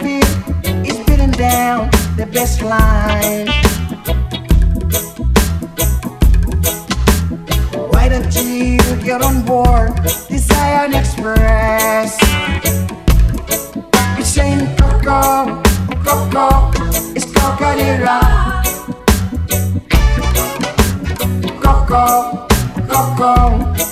feel is beating down the best line. Why don't you get on board the Zion Express? It's saying Coco, Coco, it's Coconut Coco, Coco.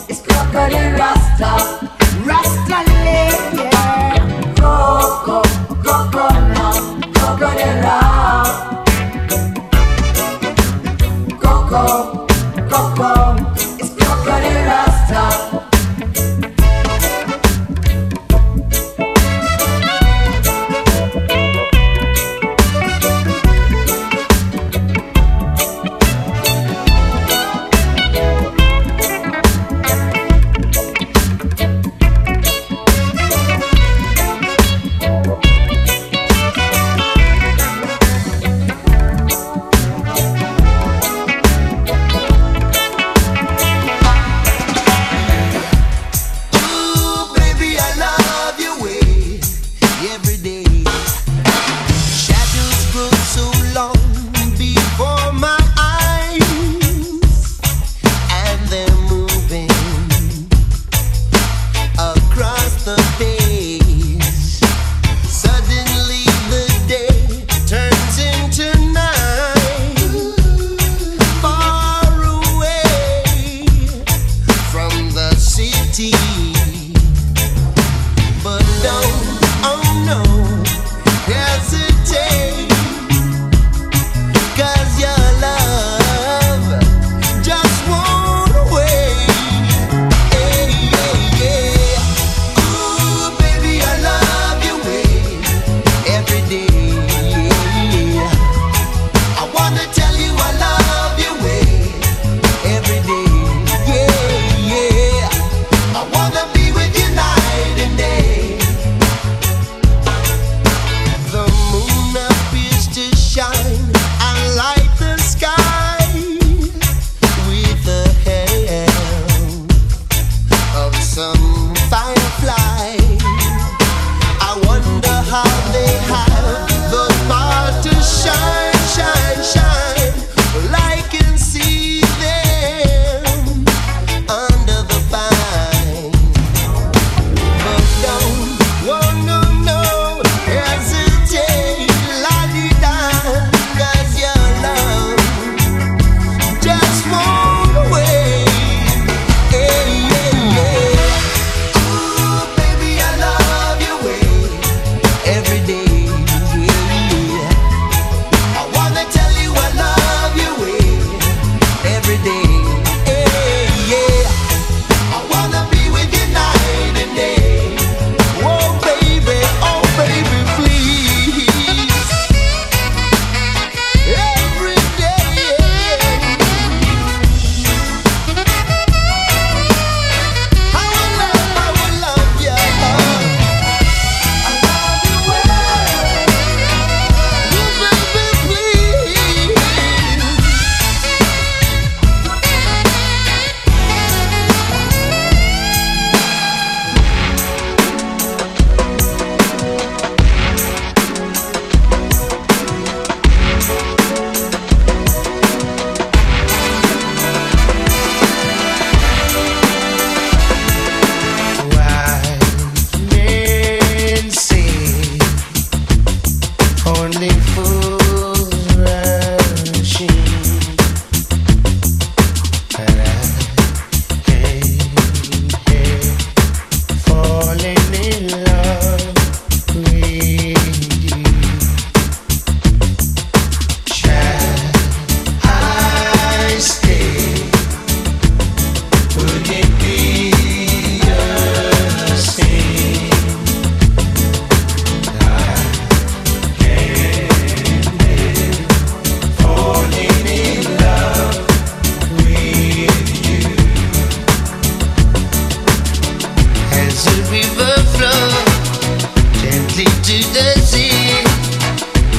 to the sea.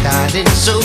Darling, so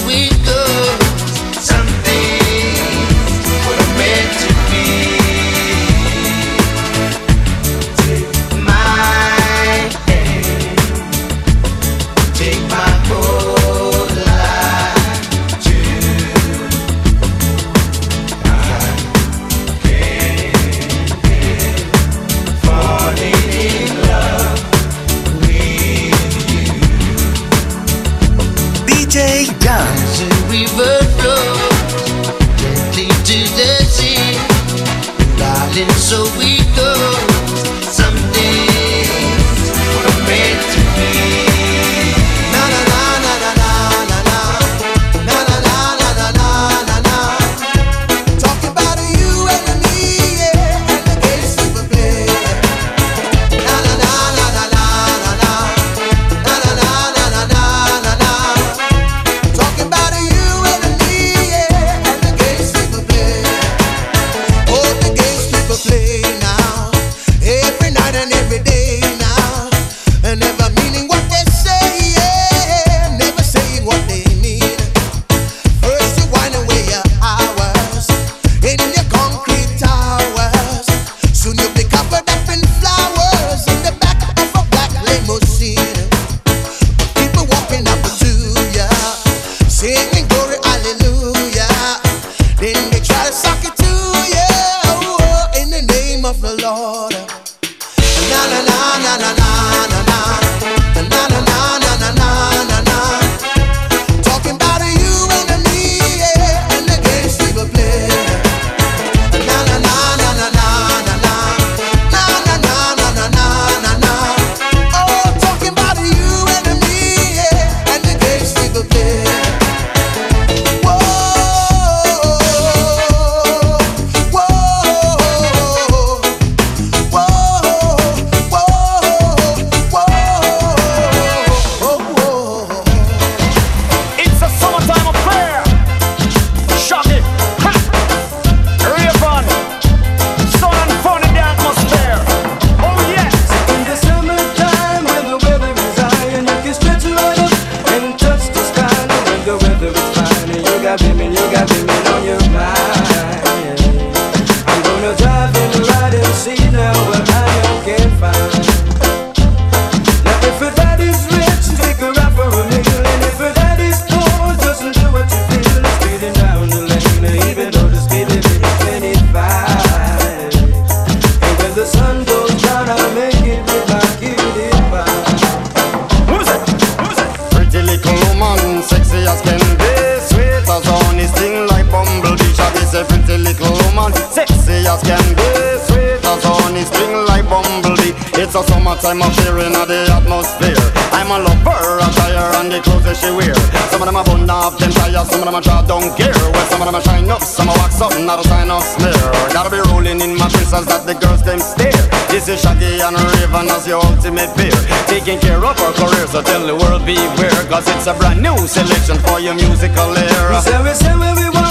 I'm up here of the atmosphere. I'm a lover, a shire and the clothes that she wear. Some of them are fun up, them shire, some of them are draw down gear Well, some of them are shine up, some are wax up, not a sign of smear. Gotta be rolling in my mattresses that the girls them stare. This is Shaggy and Raven as your ultimate beer Taking care of our career, so tell the world beware. Cause it's a brand new selection for your musical era. We say, we say, we want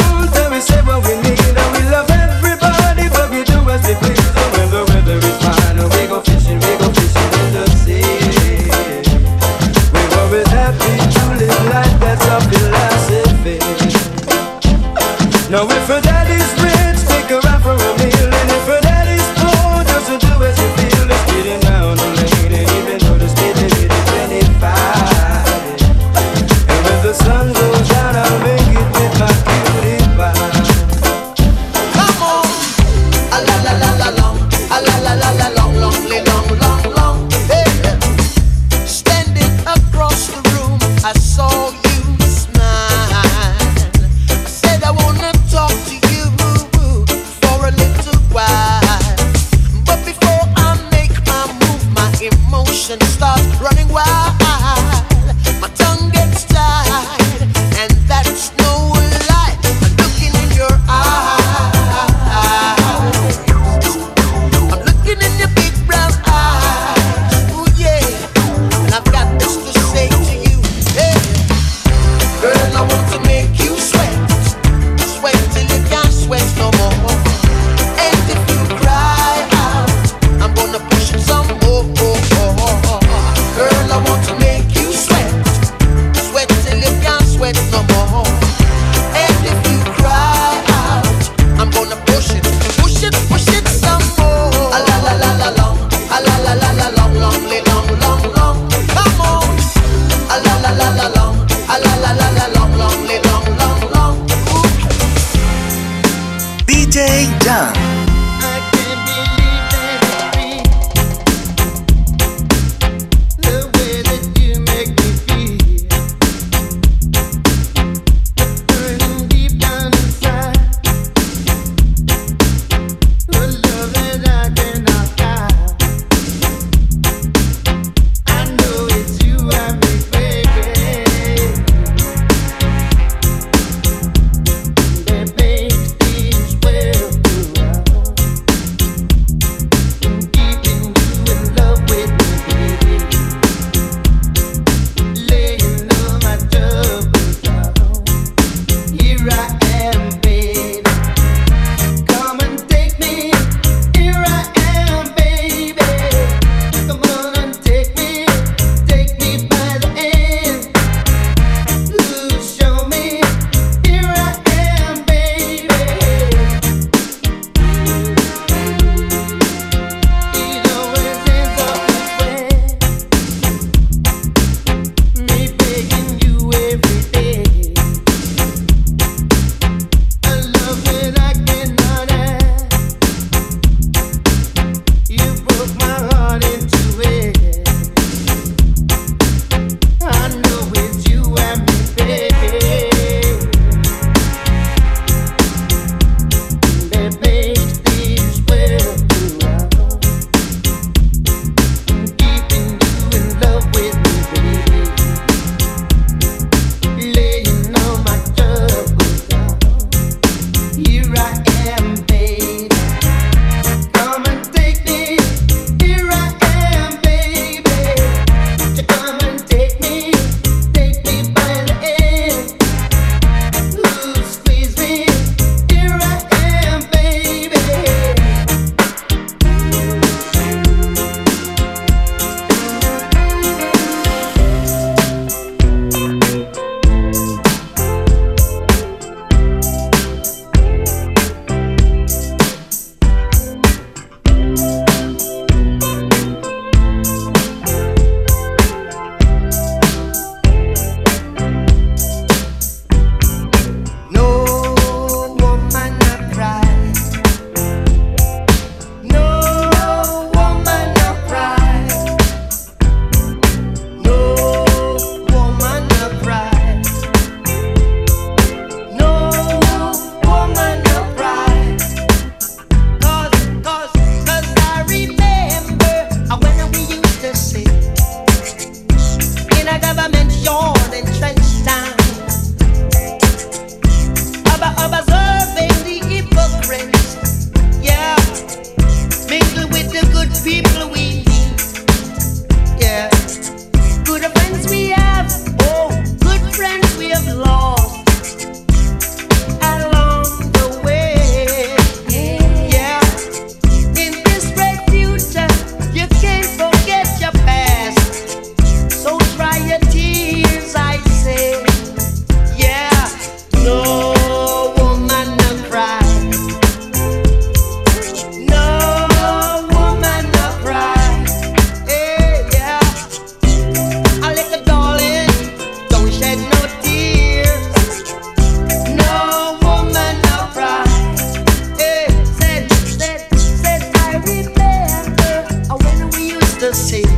city.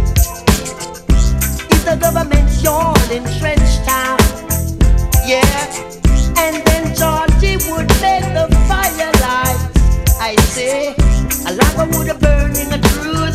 If the government's your entrenched town, yeah, and then Georgie would make the fire light. I say, a lava would have burning a true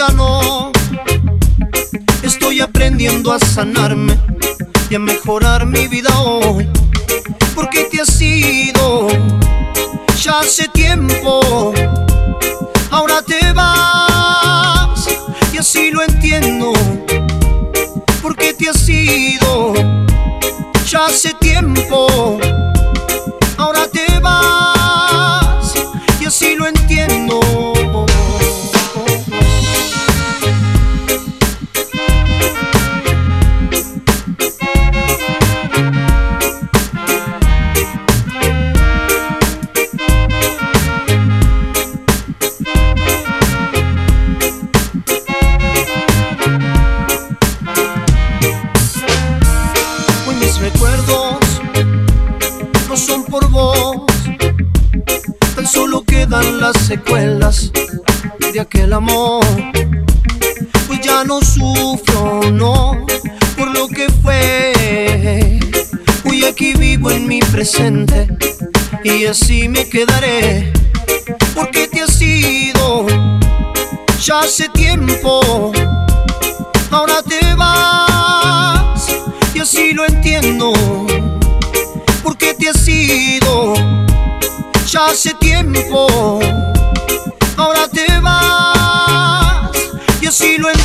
ya no. Estoy aprendiendo a sanarme y a mejorar mi vida hoy. Porque te has ido ya hace tiempo. Ahora te vas y así lo entiendo. Porque te has ido ya hace tiempo. secuelas de aquel amor. Pues ya no sufro, no, por lo que fue. Hoy aquí vivo en mi presente y así me quedaré. Porque te has ido ya hace tiempo. Ahora te vas y así lo entiendo. Porque te has ido ya hace tiempo. si lo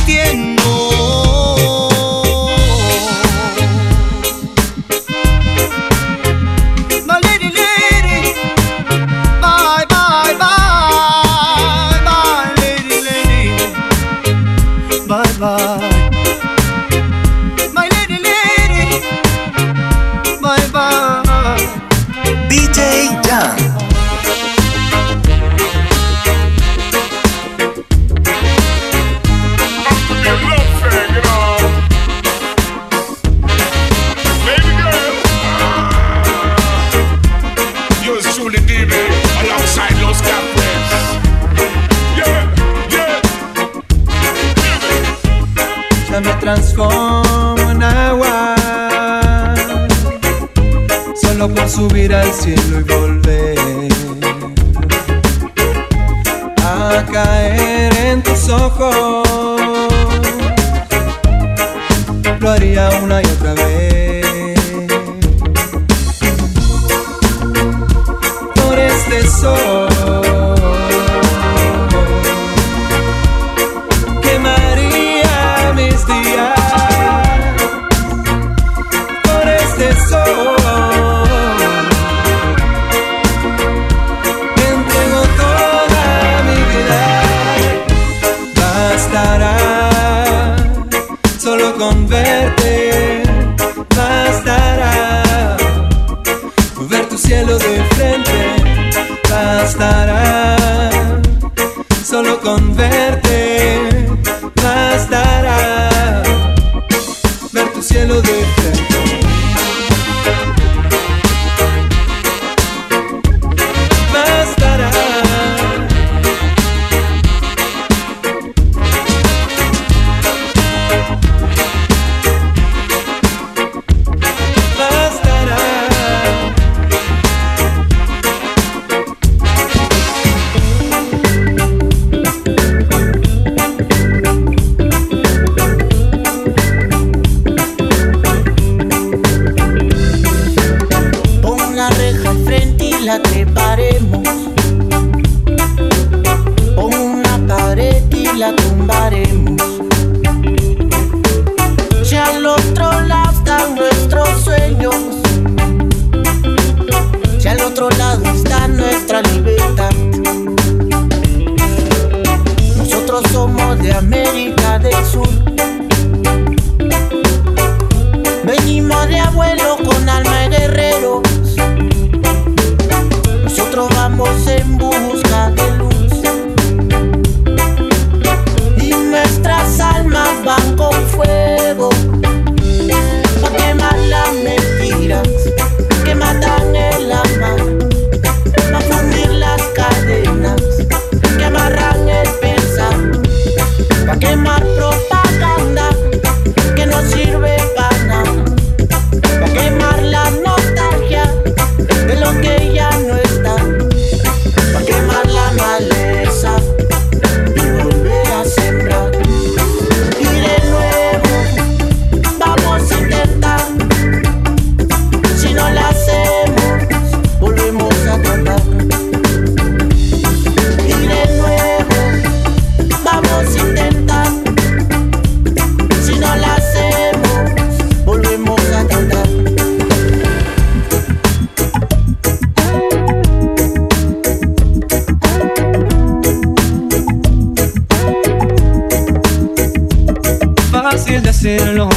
fácil decirlo,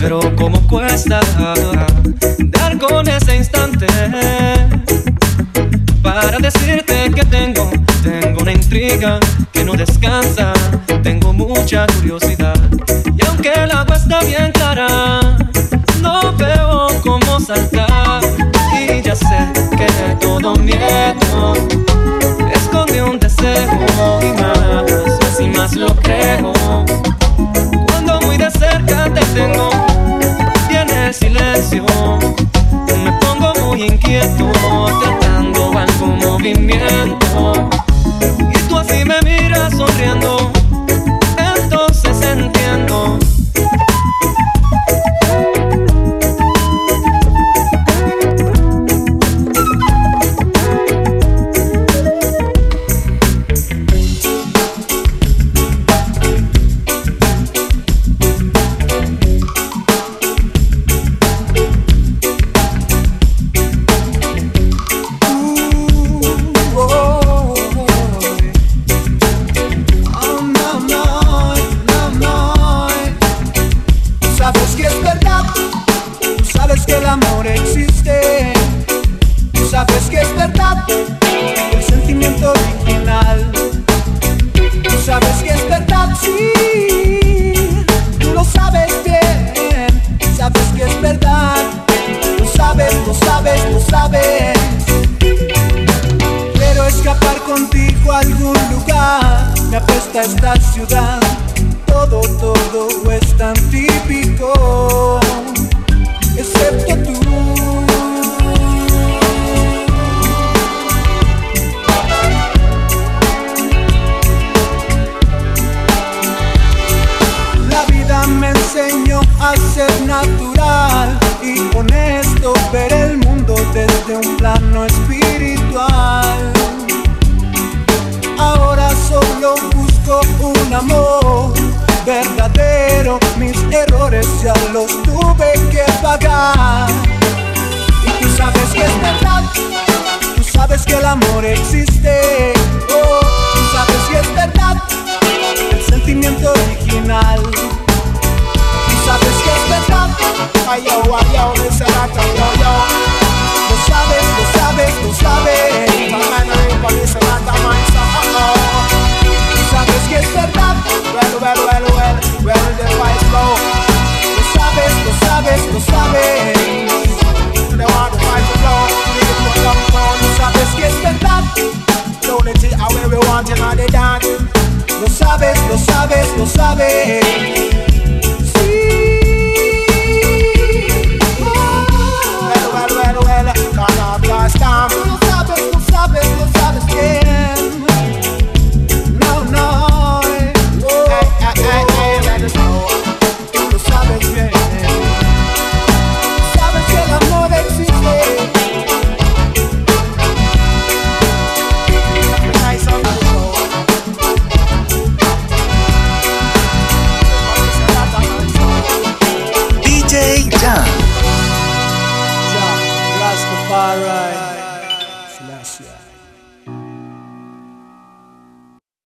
pero como cuesta dar con ese instante para decirte que tengo, tengo una intriga que no descansa, tengo mucha curiosidad y aunque la agua está bien clara, no veo cómo saltar y ya sé que todo miedo esconde un deseo y más, más y más lo creo tengo tiene el silencio. Me pongo muy inquieto, tratando algún movimiento. Y tú así me miras sonriendo.